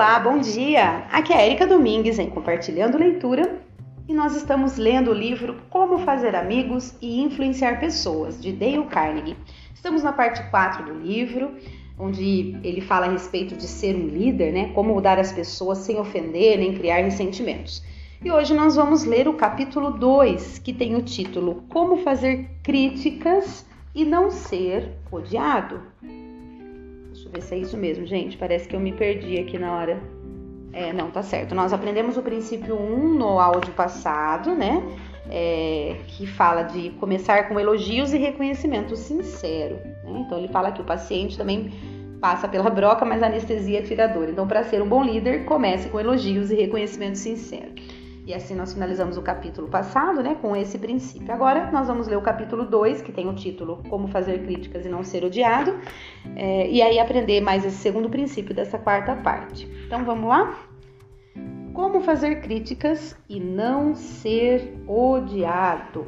Olá, bom dia! Aqui é a Erika Domingues em Compartilhando Leitura e nós estamos lendo o livro Como Fazer Amigos e Influenciar Pessoas, de Dale Carnegie. Estamos na parte 4 do livro, onde ele fala a respeito de ser um líder, né? Como mudar as pessoas sem ofender nem criar ressentimentos. E hoje nós vamos ler o capítulo 2, que tem o título Como Fazer Críticas e Não Ser Odiado. Ver se é isso mesmo, gente. Parece que eu me perdi aqui na hora. É, não, tá certo. Nós aprendemos o princípio 1 no áudio passado, né? É, que fala de começar com elogios e reconhecimento sincero. Né? Então ele fala que o paciente também passa pela broca, mas a anestesia é tiradora. Então, para ser um bom líder, comece com elogios e reconhecimento sincero. E assim nós finalizamos o capítulo passado, né, com esse princípio. Agora nós vamos ler o capítulo 2, que tem o título Como Fazer Críticas e Não Ser Odiado, é, e aí aprender mais esse segundo princípio dessa quarta parte. Então vamos lá? Como fazer críticas e não ser odiado.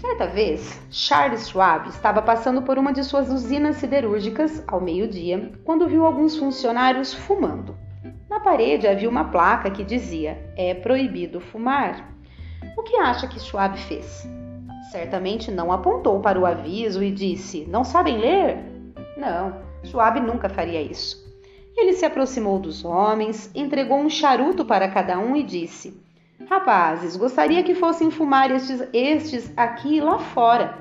Certa vez, Charles Schwab estava passando por uma de suas usinas siderúrgicas ao meio-dia quando viu alguns funcionários fumando. Parede havia uma placa que dizia: É proibido fumar. O que acha que Schwab fez? Certamente não apontou para o aviso e disse: Não sabem ler? Não, Schwab nunca faria isso. Ele se aproximou dos homens, entregou um charuto para cada um e disse: Rapazes, gostaria que fossem fumar estes, estes aqui lá fora.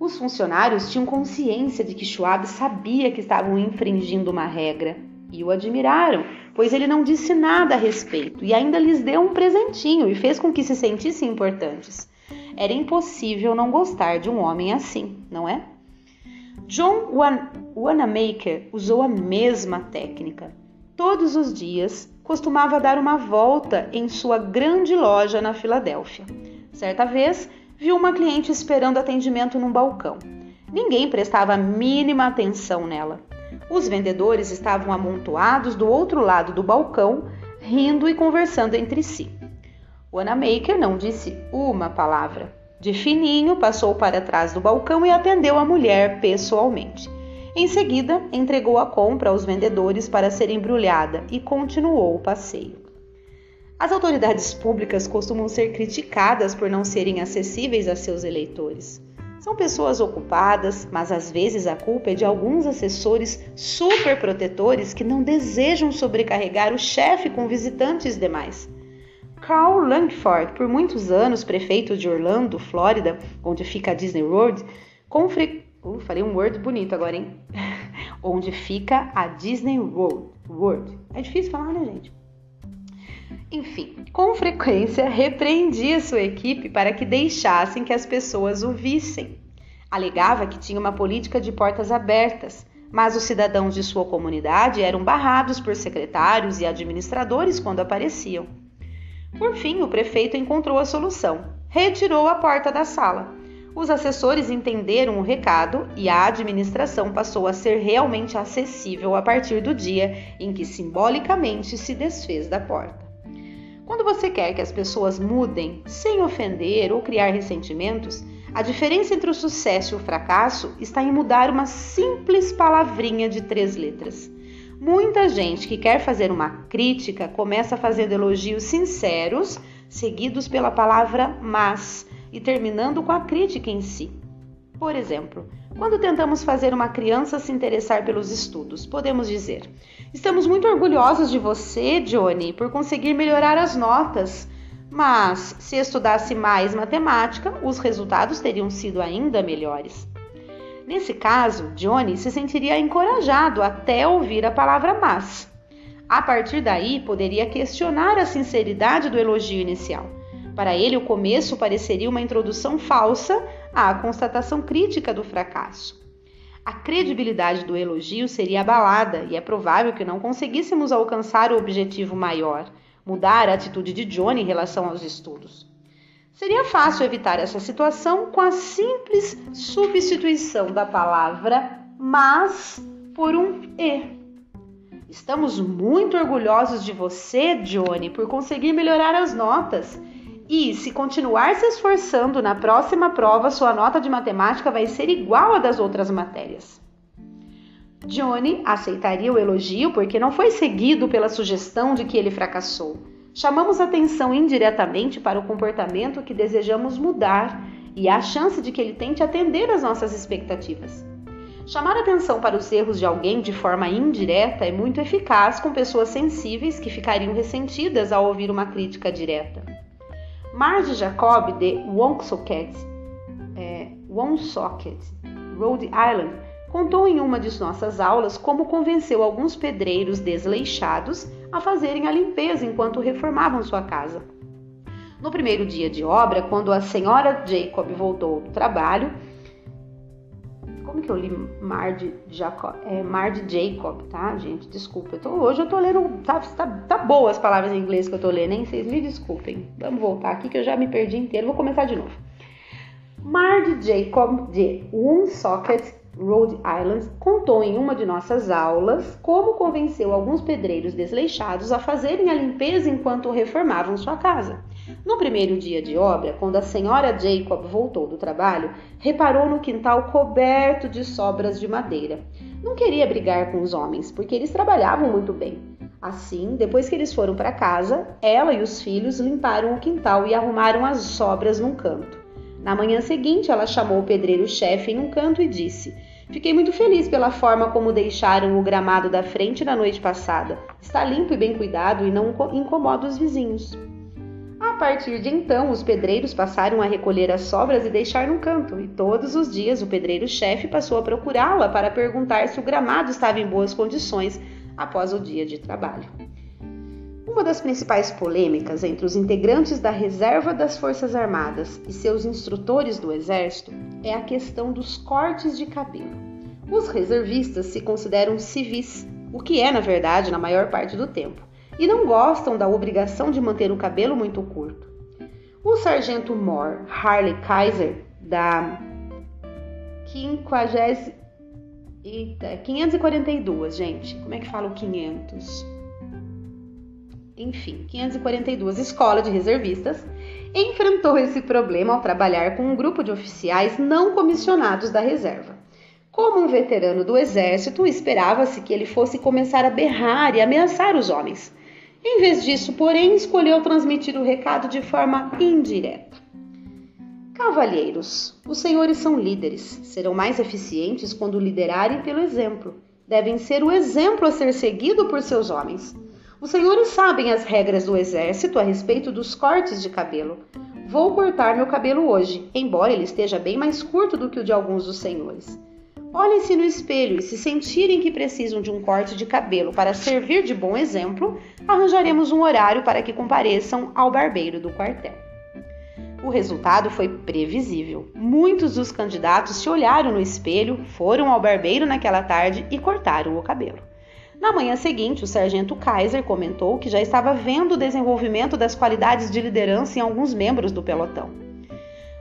Os funcionários tinham consciência de que Schwab sabia que estavam infringindo uma regra e o admiraram, pois ele não disse nada a respeito e ainda lhes deu um presentinho e fez com que se sentissem importantes. Era impossível não gostar de um homem assim, não é? John Wanamaker usou a mesma técnica. Todos os dias costumava dar uma volta em sua grande loja na Filadélfia. Certa vez, viu uma cliente esperando atendimento num balcão. Ninguém prestava a mínima atenção nela. Os vendedores estavam amontoados do outro lado do balcão, rindo e conversando entre si. O Anamaker não disse uma palavra. De fininho, passou para trás do balcão e atendeu a mulher pessoalmente. Em seguida, entregou a compra aos vendedores para ser embrulhada e continuou o passeio. As autoridades públicas costumam ser criticadas por não serem acessíveis a seus eleitores. São pessoas ocupadas, mas às vezes a culpa é de alguns assessores super protetores que não desejam sobrecarregar o chefe com visitantes demais. Carl Langford, por muitos anos prefeito de Orlando, Flórida, onde fica a Disney World, com fre... uh, falei um word bonito agora, hein? onde fica a Disney World. World. É difícil falar, né, gente? Enfim, com frequência repreendia sua equipe para que deixassem que as pessoas o vissem. Alegava que tinha uma política de portas abertas, mas os cidadãos de sua comunidade eram barrados por secretários e administradores quando apareciam. Por fim, o prefeito encontrou a solução. Retirou a porta da sala. Os assessores entenderam o recado e a administração passou a ser realmente acessível a partir do dia em que simbolicamente se desfez da porta. Quando você quer que as pessoas mudem sem ofender ou criar ressentimentos, a diferença entre o sucesso e o fracasso está em mudar uma simples palavrinha de três letras. Muita gente que quer fazer uma crítica começa fazendo elogios sinceros, seguidos pela palavra mas e terminando com a crítica em si. Por exemplo, quando tentamos fazer uma criança se interessar pelos estudos, podemos dizer: Estamos muito orgulhosos de você, Johnny, por conseguir melhorar as notas. Mas, se estudasse mais matemática, os resultados teriam sido ainda melhores. Nesse caso, Johnny se sentiria encorajado até ouvir a palavra mas. A partir daí, poderia questionar a sinceridade do elogio inicial. Para ele, o começo pareceria uma introdução falsa à constatação crítica do fracasso. A credibilidade do elogio seria abalada e é provável que não conseguíssemos alcançar o objetivo maior, mudar a atitude de Johnny em relação aos estudos. Seria fácil evitar essa situação com a simples substituição da palavra mas por um e. Estamos muito orgulhosos de você, Johnny, por conseguir melhorar as notas e, se continuar se esforçando na próxima prova, sua nota de matemática vai ser igual à das outras matérias. Johnny aceitaria o elogio porque não foi seguido pela sugestão de que ele fracassou. Chamamos atenção indiretamente para o comportamento que desejamos mudar e a chance de que ele tente atender às nossas expectativas. Chamar atenção para os erros de alguém de forma indireta é muito eficaz com pessoas sensíveis que ficariam ressentidas ao ouvir uma crítica direta. Marge Jacob de Woonsocket, é, Woonsocket, Rhode Island, contou em uma de nossas aulas como convenceu alguns pedreiros desleixados a fazerem a limpeza enquanto reformavam sua casa. No primeiro dia de obra, quando a senhora Jacob voltou do trabalho, como que eu li Mar de Jacob? É Mar de Jacob, tá, gente? Desculpa. Eu tô, hoje eu tô lendo. Tá, tá, tá boa as palavras em inglês que eu tô lendo, hein? Vocês me desculpem. Vamos voltar aqui que eu já me perdi inteiro. Vou começar de novo. Mar de Jacob de Woonsocket, Rhode Island, contou em uma de nossas aulas como convenceu alguns pedreiros desleixados a fazerem a limpeza enquanto reformavam sua casa. No primeiro dia de obra, quando a senhora Jacob voltou do trabalho, reparou no quintal coberto de sobras de madeira. Não queria brigar com os homens, porque eles trabalhavam muito bem. Assim, depois que eles foram para casa, ela e os filhos limparam o quintal e arrumaram as sobras num canto. Na manhã seguinte, ela chamou o pedreiro-chefe em um canto e disse: Fiquei muito feliz pela forma como deixaram o gramado da frente na noite passada. Está limpo e bem cuidado e não incomoda os vizinhos. Partir de então, os pedreiros passaram a recolher as sobras e deixar num canto, e todos os dias o pedreiro-chefe passou a procurá-la para perguntar se o gramado estava em boas condições após o dia de trabalho. Uma das principais polêmicas entre os integrantes da reserva das Forças Armadas e seus instrutores do Exército é a questão dos cortes de cabelo. Os reservistas se consideram civis, o que é, na verdade, na maior parte do tempo e não gostam da obrigação de manter o cabelo muito curto. O sargento Moore Harley Kaiser, da 50... Eita, 542, gente. Como é que fala o 500? Enfim, 542 escola de reservistas enfrentou esse problema ao trabalhar com um grupo de oficiais não comissionados da reserva. Como um veterano do exército, esperava-se que ele fosse começar a berrar e ameaçar os homens. Em vez disso, porém, escolheu transmitir o recado de forma indireta. Cavalheiros, os senhores são líderes, serão mais eficientes quando liderarem pelo exemplo. Devem ser o exemplo a ser seguido por seus homens. Os senhores sabem as regras do exército a respeito dos cortes de cabelo. Vou cortar meu cabelo hoje, embora ele esteja bem mais curto do que o de alguns dos senhores. Olhem-se no espelho e, se sentirem que precisam de um corte de cabelo para servir de bom exemplo, arranjaremos um horário para que compareçam ao barbeiro do quartel. O resultado foi previsível. Muitos dos candidatos se olharam no espelho, foram ao barbeiro naquela tarde e cortaram o cabelo. Na manhã seguinte, o sargento Kaiser comentou que já estava vendo o desenvolvimento das qualidades de liderança em alguns membros do pelotão.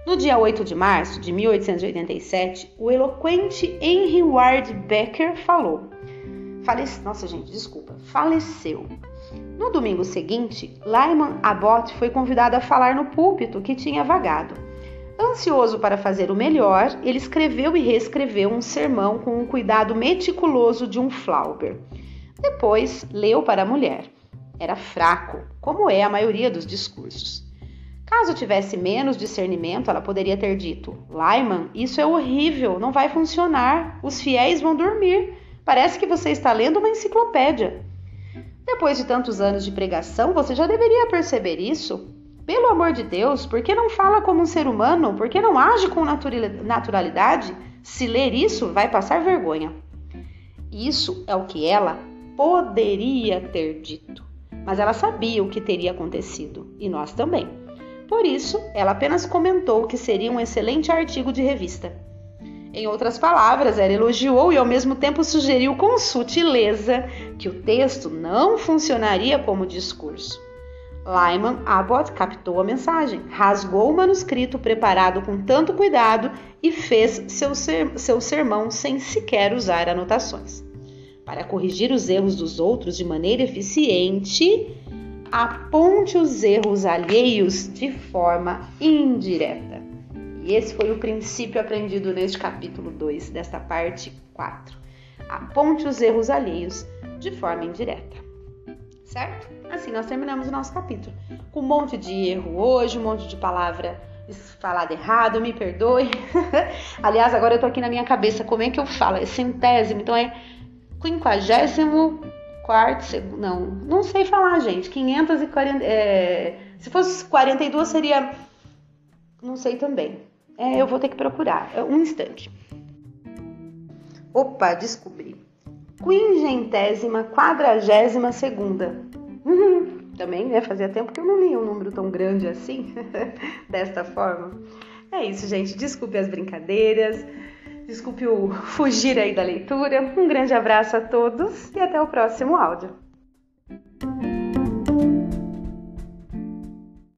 No dia 8 de março de 1887, o eloquente Henry Ward Becker falou. Falece... Nossa, gente, desculpa. Faleceu. No domingo seguinte, Lyman Abbott foi convidado a falar no púlpito que tinha vagado. Ansioso para fazer o melhor, ele escreveu e reescreveu um sermão com um cuidado meticuloso de um Flauber. Depois, leu para a mulher. Era fraco, como é a maioria dos discursos. Caso tivesse menos discernimento, ela poderia ter dito: Lyman, isso é horrível, não vai funcionar, os fiéis vão dormir. Parece que você está lendo uma enciclopédia. Depois de tantos anos de pregação, você já deveria perceber isso. Pelo amor de Deus, por que não fala como um ser humano? Por que não age com naturalidade? Se ler isso, vai passar vergonha. Isso é o que ela poderia ter dito. Mas ela sabia o que teria acontecido, e nós também. Por isso, ela apenas comentou que seria um excelente artigo de revista. Em outras palavras, ela elogiou e ao mesmo tempo sugeriu com sutileza que o texto não funcionaria como discurso. Lyman Abbott captou a mensagem, rasgou o manuscrito preparado com tanto cuidado e fez seu, ser, seu sermão sem sequer usar anotações. Para corrigir os erros dos outros de maneira eficiente, aponte os erros alheios de forma indireta. E esse foi o princípio aprendido neste capítulo 2, desta parte 4. aponte os erros alheios de forma indireta. Certo? Assim nós terminamos o nosso capítulo. Com um monte de erro hoje, um monte de palavra falada errado, me perdoe. Aliás, agora eu tô aqui na minha cabeça, como é que eu falo? É centésimo, então é quinquagésimo quarto, não, não sei falar, gente. 540, é, se fosse 42 seria, não sei também. É, eu vou ter que procurar, é, um instante. Opa, descobri. Quingentésima, quadragésima segunda. Uhum, também, né? Fazia tempo que eu não lia um número tão grande assim, desta forma. É isso, gente. Desculpe as brincadeiras. Desculpe o fugir aí da leitura. Um grande abraço a todos e até o próximo áudio.